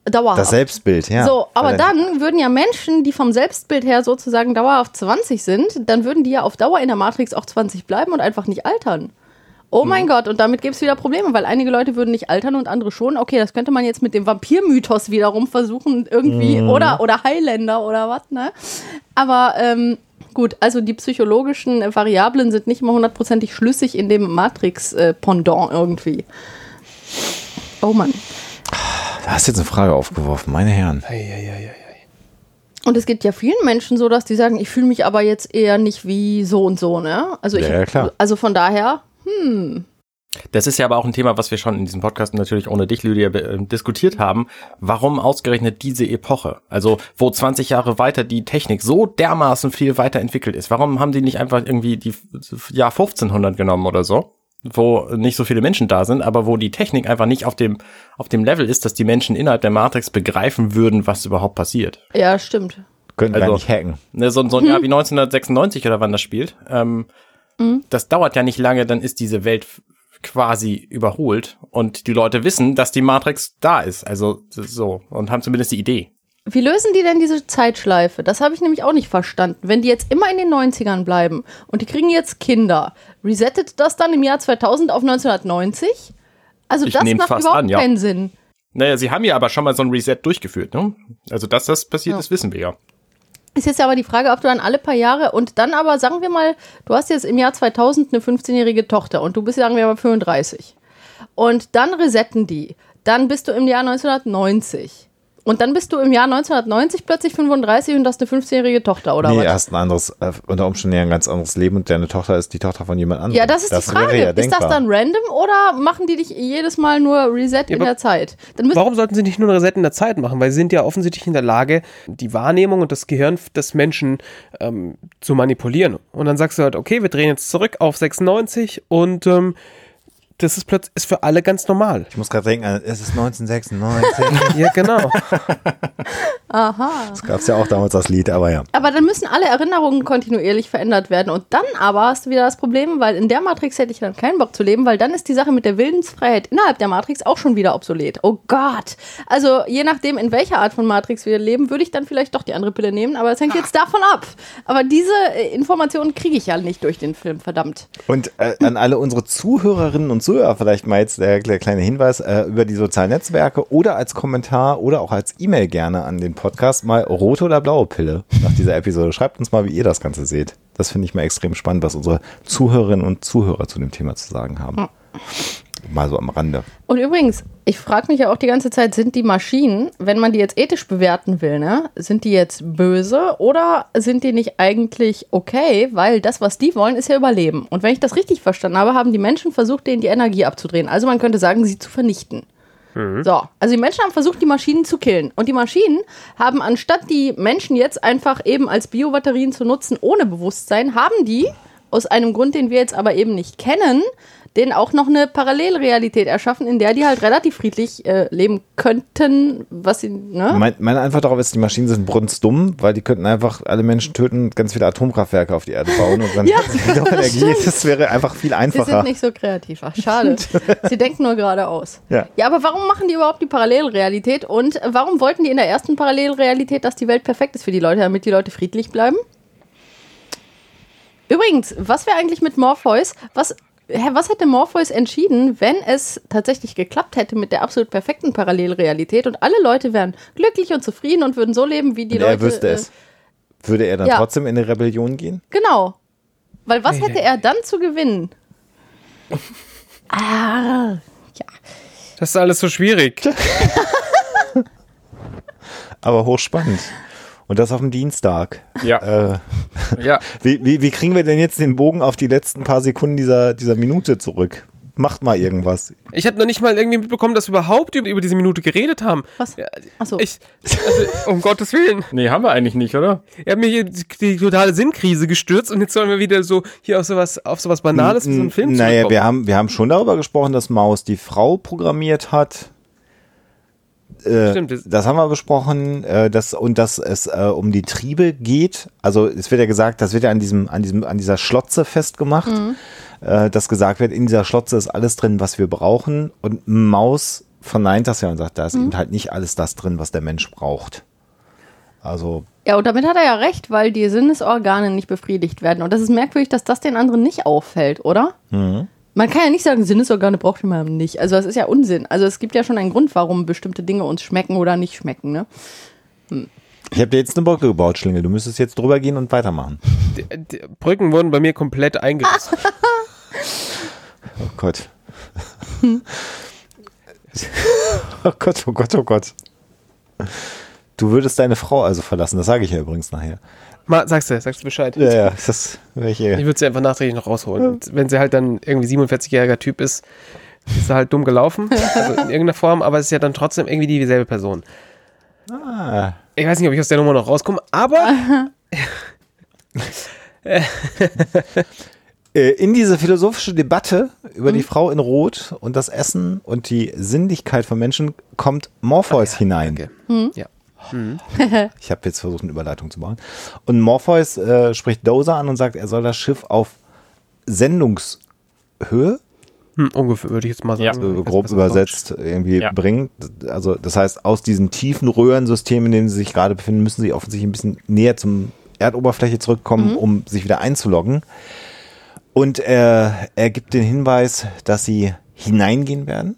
Dauerhaft. Das Selbstbild, ja. So, aber Weil- dann würden ja Menschen, die vom Selbstbild her sozusagen dauerhaft 20 sind, dann würden die ja auf Dauer in der Matrix auch 20 bleiben und einfach nicht altern. Oh Mhm. mein Gott, und damit gibt es wieder Probleme, weil einige Leute würden nicht altern und andere schon. Okay, das könnte man jetzt mit dem Vampirmythos wiederum versuchen, irgendwie, Mhm. oder, oder Highlander oder was, ne? Aber ähm, gut, also die psychologischen Variablen sind nicht mal hundertprozentig schlüssig in dem Matrix-Pendant irgendwie. Oh Mann. Da hast du jetzt eine Frage aufgeworfen, meine Herren. Und es geht ja vielen Menschen so, dass die sagen, ich fühle mich aber jetzt eher nicht wie so und so, ne? Also ich, Ja, ja, klar. also von daher, Das ist ja aber auch ein Thema, was wir schon in diesem Podcast natürlich ohne dich, Lydia, äh, diskutiert haben. Warum ausgerechnet diese Epoche? Also, wo 20 Jahre weiter die Technik so dermaßen viel weiterentwickelt ist. Warum haben die nicht einfach irgendwie die Jahr 1500 genommen oder so? Wo nicht so viele Menschen da sind, aber wo die Technik einfach nicht auf dem, auf dem Level ist, dass die Menschen innerhalb der Matrix begreifen würden, was überhaupt passiert. ja, stimmt. Könnten Also- gar nicht hacken. Ne, so, so ein Jahr wie 1996 oder wann das spielt. Ähm, Das dauert ja nicht lange, dann ist diese Welt quasi überholt und die Leute wissen, dass die Matrix da ist. Also so und haben zumindest die Idee. Wie lösen die denn diese Zeitschleife? Das habe ich nämlich auch nicht verstanden. Wenn die jetzt immer in den 90ern bleiben und die kriegen jetzt Kinder, resettet das dann im Jahr 2000 auf 1990? Also Ich das macht überhaupt an, ja. keinen Sinn. Naja, sie haben ja aber schon mal so ein Reset durchgeführt, ne? Also dass das passiert Ja. ist, wissen wir ja. Ist jetzt aber die Frage, ob du dann alle paar Jahre und dann aber, sagen wir mal, du hast jetzt im Jahr 2000 eine 15-jährige Tochter und du bist, sagen wir mal, 35. Und dann resetten die. Dann bist du im Jahr 1990. Und dann bist du im Jahr 1990 plötzlich 35 und hast eine 15-jährige Tochter, oder nee, was? hast ein anderes, äh, unter Umständen ja ein ganz anderes Leben und deine Tochter ist die Tochter von jemand anderem. Ja, das ist die Frage. ja ist das dann random oder machen die dich jedes Mal nur Reset in aber der Zeit? Warum sollten sie nicht nur ein Reset in der Zeit machen? Weil sie sind ja offensichtlich in der Lage, die Wahrnehmung und das Gehirn des Menschen ähm, zu manipulieren. Und dann sagst du halt, okay, wir drehen jetzt zurück auf 96 und ähm, das ist plötzlich ist für alle ganz normal. Ich muss gerade denken, es ist 1996. Ja, genau. Aha. Das gab es ja auch damals das Lied, aber ja. Aber dann müssen alle Erinnerungen kontinuierlich verändert werden. Und dann aber hast du wieder das Problem, weil in der Matrix hätte ich dann keinen Bock zu leben, weil dann ist die Sache mit der Willensfreiheit innerhalb der Matrix auch schon wieder obsolet. Oh Gott. Also je nachdem, in welcher Art von Matrix wir leben, würde ich dann vielleicht doch die andere Pille nehmen. Aber es hängt jetzt davon ab. Aber diese äh, Informationen kriege ich ja nicht durch den Film, verdammt. Und äh, an alle unsere Zuhörerinnen und Zuhörer vielleicht mal jetzt der, der kleine Hinweis äh, über die sozialen Netzwerke oder als Kommentar oder auch als E-Mail gerne an den Podcast mal rote oder blaue Pille nach dieser Episode. Schreibt uns mal, wie ihr das Ganze seht. Das finde ich mal extrem spannend, was unsere Zuhörerinnen und Zuhörer zu dem Thema zu sagen haben. Mal so am Rande. Und übrigens, ich frage mich ja auch die ganze Zeit, sind die Maschinen, wenn man die jetzt ethisch bewerten will, ne, sind die jetzt böse oder sind die nicht eigentlich okay? Weil das, was die wollen, ist ja Überleben. Und wenn ich das richtig verstanden habe, haben die Menschen versucht, denen die Energie abzudrehen. Also man könnte sagen, sie zu vernichten. So, also die Menschen haben versucht, die Maschinen zu killen. Und die Maschinen haben, anstatt die Menschen jetzt einfach eben als Biobatterien zu nutzen, ohne Bewusstsein, haben die, aus einem Grund, den wir jetzt aber eben nicht kennen, denen auch noch eine Parallelrealität erschaffen, in der die halt relativ friedlich äh, leben könnten, was sie, ne? Mein, meine Antwort darauf ist, die Maschinen sind brunstdumm, weil die könnten einfach alle Menschen töten, ganz viele Atomkraftwerke auf die Erde bauen und dann Ja, sie das Energie. Das wäre einfach viel Sie einfacher. sind nicht so kreativ. Ach, schade. Sie denken nur geradeaus. Ja. ja, aber warum machen die überhaupt die Parallelrealität? Und warum wollten die in der ersten Parallelrealität, dass die Welt perfekt ist für die Leute, damit die Leute friedlich bleiben? Übrigens, was wäre eigentlich mit Morpheus? Was, was hätte Morpheus entschieden, wenn es tatsächlich geklappt hätte mit der absolut perfekten Parallelrealität und alle Leute wären glücklich und zufrieden und würden so leben, wie die Und Leute. er wüsste äh, es. Würde er dann ja. trotzdem in eine Rebellion gehen? Genau. Weil was hätte er dann zu gewinnen? Ah, ja. Das ist alles so schwierig. Aber hochspannend. Und das auf dem Dienstag. Ja. Äh, Ja. wie, wie, wie kriegen wir denn jetzt den Bogen auf die letzten paar Sekunden dieser, dieser Minute zurück? Macht mal irgendwas. Ich habe noch nicht mal irgendwie mitbekommen, dass wir überhaupt über, über diese Minute geredet haben. Was? Achso. Ich, also, um Gottes Willen. Nee, haben wir eigentlich nicht, oder? Er hat mir hier die, die totale Sinnkrise gestürzt und jetzt sollen wir wieder so hier auf sowas, auf sowas Banales wie so einen Film Naja, wir haben, wir haben schon darüber gesprochen, dass Maus die Frau programmiert hat. Äh, Stimmt, das- das haben wir besprochen, äh, dass, und dass es äh, um die Triebe geht. Also es wird ja gesagt, das wird ja an diesem, an diesem, an dieser Schlotze festgemacht, äh, dass gesagt wird, in dieser Schlotze ist alles drin, was wir brauchen. Und Maus verneint das ja und sagt, da ist eben halt nicht alles das drin, was der Mensch braucht. Also Ja, und damit hat er ja recht, weil die Sinnesorgane nicht befriedigt werden. Und das ist merkwürdig, dass das den anderen nicht auffällt, oder? Man kann ja nicht sagen, Sinnesorgane braucht man nicht. Also das ist ja Unsinn. Also es gibt ja schon einen Grund, warum bestimmte Dinge uns schmecken oder nicht schmecken, ne? ich habe dir jetzt eine Brücke gebaut, Schlingel. Du müsstest jetzt drüber gehen und weitermachen. Die, die Brücken wurden bei mir komplett eingerissen. Oh Gott. oh Gott, oh Gott, oh Gott. Du würdest deine Frau also verlassen, das sage ich ja übrigens nachher. Mal, sagst du, sagst du Bescheid. Ja, ja, das Ich welche. würde sie einfach nachträglich noch rausholen. Und wenn sie halt dann irgendwie 47-jähriger Typ ist, ist sie halt dumm gelaufen. Also in irgendeiner Form, aber es ist ja dann trotzdem irgendwie dieselbe Person. Ah, Ich weiß nicht, ob ich aus der Nummer noch rauskomme, aber Äh, in diese philosophische Debatte über Mhm. die Frau in Rot und das Essen und die Sinnlichkeit von Menschen kommt Morpheus hinein. danke. Ja. Ich habe jetzt versucht, eine Überleitung zu machen. Und Morpheus äh, spricht Dozer an und sagt, er soll das Schiff auf Sendungshöhe Hm, ungefähr würde ich jetzt mal Ja. sagen. so Jetzt grob übersetzt irgendwie Ja. bringen. Also das heißt, aus diesem tiefen Röhrensystem, in dem sie sich gerade befinden, müssen sie offensichtlich ein bisschen näher zum Erdoberfläche zurückkommen, um sich wieder einzuloggen. Und er, er gibt den Hinweis, dass sie hineingehen werden,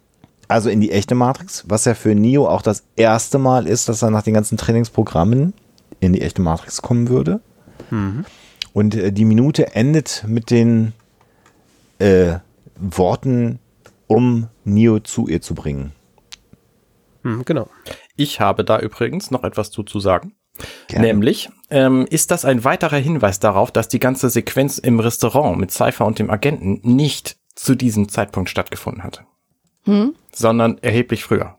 also in die echte Matrix, was ja für Neo auch das erste Mal ist, dass er nach den ganzen Trainingsprogrammen in die echte Matrix kommen würde. Und äh, die Minute endet mit den äh, Worten, um Neo zu ihr zu bringen. Hm, genau. Ich habe da übrigens noch etwas zu, zu sagen. Gerne. Nämlich ähm, ist das ein weiterer Hinweis darauf, dass die ganze Sequenz im Restaurant mit Cypher und dem Agenten nicht zu diesem Zeitpunkt stattgefunden hatte, sondern erheblich früher.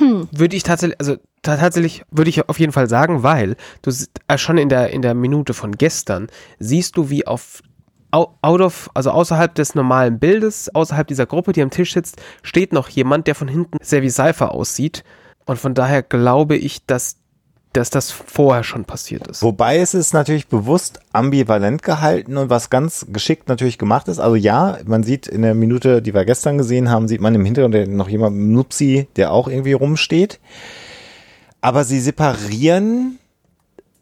Würde ich tatsächlich, also ta- tatsächlich würde ich auf jeden Fall sagen, weil du äh, schon in der, in der Minute von gestern siehst du, wie auf out of, also außerhalb des normalen Bildes, außerhalb dieser Gruppe, die am Tisch sitzt, steht noch jemand, der von hinten sehr wie Cypher aussieht. Und von daher glaube ich, dass, dass das vorher schon passiert ist. Wobei es ist natürlich bewusst ambivalent gehalten und was ganz geschickt natürlich gemacht ist. Also ja, man sieht in der Minute, die wir gestern gesehen haben, sieht man im Hintergrund noch jemand mit Nupsi, der auch irgendwie rumsteht. Aber sie separieren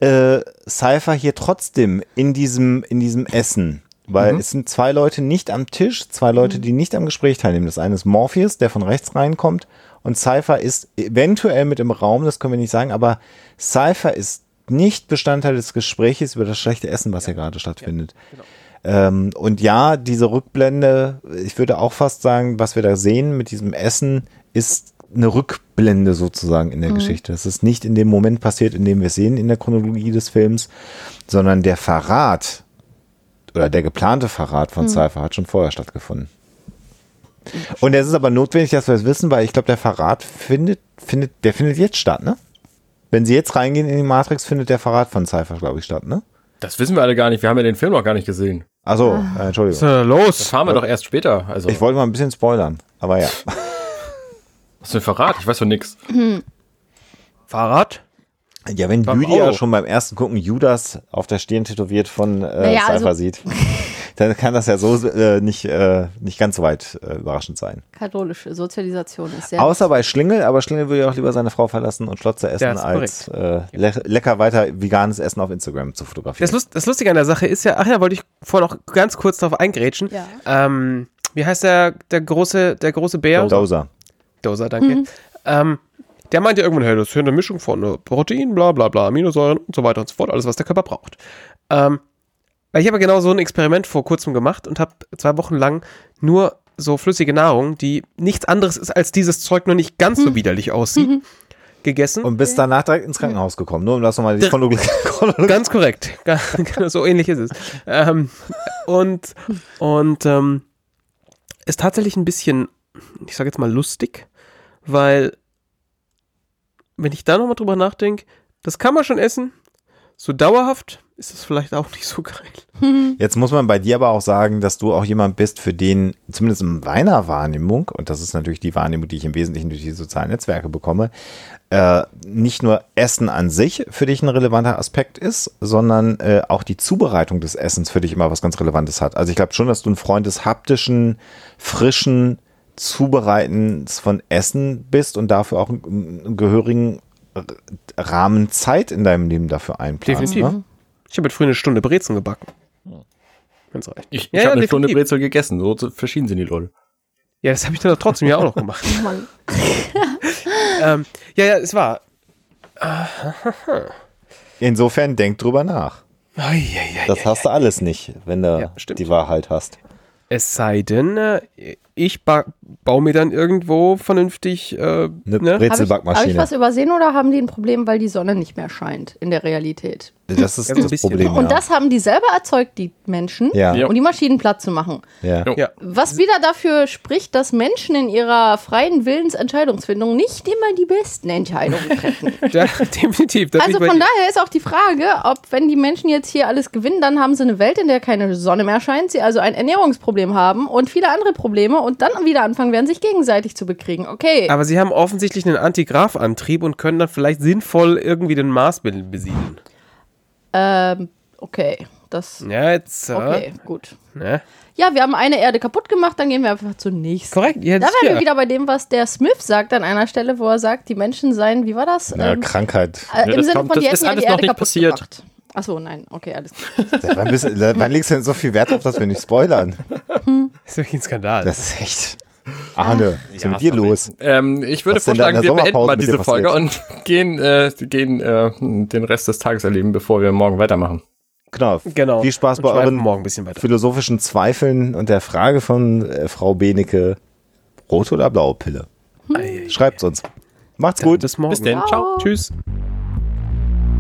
äh, Cypher hier trotzdem in diesem, in diesem Essen. Weil mhm. es sind zwei Leute nicht am Tisch, zwei Leute, die nicht am Gespräch teilnehmen. Das eine ist Morpheus, der von rechts reinkommt, und Cypher ist eventuell mit im Raum, das können wir nicht sagen, aber Cypher ist nicht Bestandteil des Gespräches über das schlechte Essen, was hier gerade stattfindet. Ja, genau. ähm, und ja, diese Rückblende, ich würde auch fast sagen, was wir da sehen mit diesem Essen, ist eine Rückblende sozusagen in der mhm. Geschichte. Das ist nicht in dem Moment passiert, in dem wir es sehen in der Chronologie des Films, sondern der Verrat oder der geplante Verrat von mhm. Cypher hat schon vorher stattgefunden. Und es ist aber notwendig, dass wir es wissen, weil ich glaube, der Verrat findet, findet, der findet jetzt statt, ne? Wenn sie jetzt reingehen in die Matrix, findet der Verrat von Cypher, glaube ich, statt, ne? Das wissen wir alle gar nicht. Wir haben ja den Film noch gar nicht gesehen. Achso, äh, Entschuldigung. Was ist denn los? Das fahren wir doch erst später. Also. Ich wollte mal ein bisschen spoilern, aber ja. Was für ein Verrat? Ich weiß von nix. Hm. Verrat? Ja, wenn Lydia schon beim ersten Gucken Judas auf der Stirn tätowiert von äh, naja, Cypher also sieht, dann kann das ja so äh, nicht, äh, nicht ganz so weit äh, überraschend sein. Katholische Sozialisation ist sehr. Außer bei Schlingel, aber Schlingel würde ja auch lieber seine Frau verlassen und Schlotze essen, als äh, le lecker weiter veganes Essen auf Instagram zu fotografieren. Das, Lust, das Lustige an der Sache ist ja, ach ja, wollte ich vorher noch ganz kurz darauf eingrätschen. Ja. Ähm, wie heißt der, der große, der große Bär? Dozer. Dozer, danke. Mhm. Ähm, der meint ja irgendwann, hey, das ist ja eine Mischung von äh, Protein, bla bla bla, Aminosäuren und so weiter und so fort, alles, was der Körper braucht. Ähm, ich habe genau so ein Experiment vor kurzem gemacht und habe zwei Wochen lang nur so flüssige Nahrung, die nichts anderes ist als dieses Zeug, nur nicht ganz so hm. widerlich aussieht, mhm. gegessen. Und bist danach direkt ins Krankenhaus gekommen, nur um das nochmal die Chronologie. Ganz korrekt. so ähnlich ist es. Ähm, und und ähm, ist tatsächlich ein bisschen, ich sage jetzt mal lustig, weil wenn ich da nochmal drüber nachdenke, das kann man schon essen. So dauerhaft ist das vielleicht auch nicht so geil. Jetzt muss man bei dir aber auch sagen, dass du auch jemand bist, für den, zumindest in meiner Wahrnehmung, und das ist natürlich die Wahrnehmung, die ich im Wesentlichen durch die sozialen Netzwerke bekomme, äh, nicht nur Essen an sich für dich ein relevanter Aspekt ist, sondern äh, auch die Zubereitung des Essens für dich immer was ganz Relevantes hat. Also ich glaube schon, dass du ein Freund des haptischen, frischen, Zubereitens von Essen bist und dafür auch einen, gehörigen Rahmen Zeit in deinem Leben dafür einplanst. Definitiv. Ne? Ich habe früher eine Stunde Brezeln gebacken. Wenn's reicht. Ich, ich ja, habe ja, eine definitiv. Stunde Brezel gegessen. So verschieden sind die Leute. Ja, das habe ich dann trotzdem ja auch noch gemacht. ähm, ja, ja, es war. Insofern denk drüber nach. Oh, ja, ja, das hast du alles nicht, wenn du die Wahrheit hast. Es sei denn, äh, ich ba baue mir dann irgendwo vernünftig äh, eine ne? Brezelbackmaschine. Habe ich, hab ich was übersehen oder haben die ein Problem, weil die Sonne nicht mehr scheint in der Realität? Das ist das Problem. Und das haben die selber erzeugt, die Menschen, ja. um die Maschinen platt zu machen. Ja. ja. Was wieder dafür spricht, dass Menschen in ihrer freien Willensentscheidungsfindung nicht immer die besten Entscheidungen treffen. ja, definitiv. Also von daher ist auch die Frage, ob wenn die Menschen jetzt hier alles gewinnen, dann haben sie eine Welt, in der keine Sonne mehr scheint, sie also ein Ernährungsproblem haben und viele andere Probleme und dann wieder anfangen werden, sich gegenseitig zu bekriegen. Okay. Aber sie haben offensichtlich einen Antigraph-Antrieb und können dann vielleicht sinnvoll irgendwie den Mars besiedeln. Ähm, okay. Das. Ja, jetzt. Okay, gut. Ne? Ja, wir haben eine Erde kaputt gemacht, dann gehen wir einfach zur nächsten. Korrekt, jetzt. Da wären wir wieder bei dem, was der Smith sagt an einer Stelle, wo er sagt, die Menschen seien, wie war das? Ja, ähm, Krankheit. Äh, Im ja, Sinne kommt, von, die hätten ja die Erde kaputt passiert. gemacht. Achso, nein, okay, alles gut. wann, bist, wann legst du denn so viel Wert auf, dass wir nicht spoilern? Hm. Das ist wirklich ein Skandal. Das ist echt. Arne, was ist ja, mit dir los? Ähm, ich würde vorschlagen, wir beenden mal diese Folge und gehen, äh, gehen äh, den Rest des Tages erleben, bevor wir morgen weitermachen. Genau. genau. Viel Spaß bei euren morgen ein bisschen philosophischen Zweifeln und der Frage von äh, Frau Benecke, rote oder blaue Pille? Hm. Schreibt's uns. Macht's Dann gut. Bis morgen. Bis dann. Ciao. Tschüss.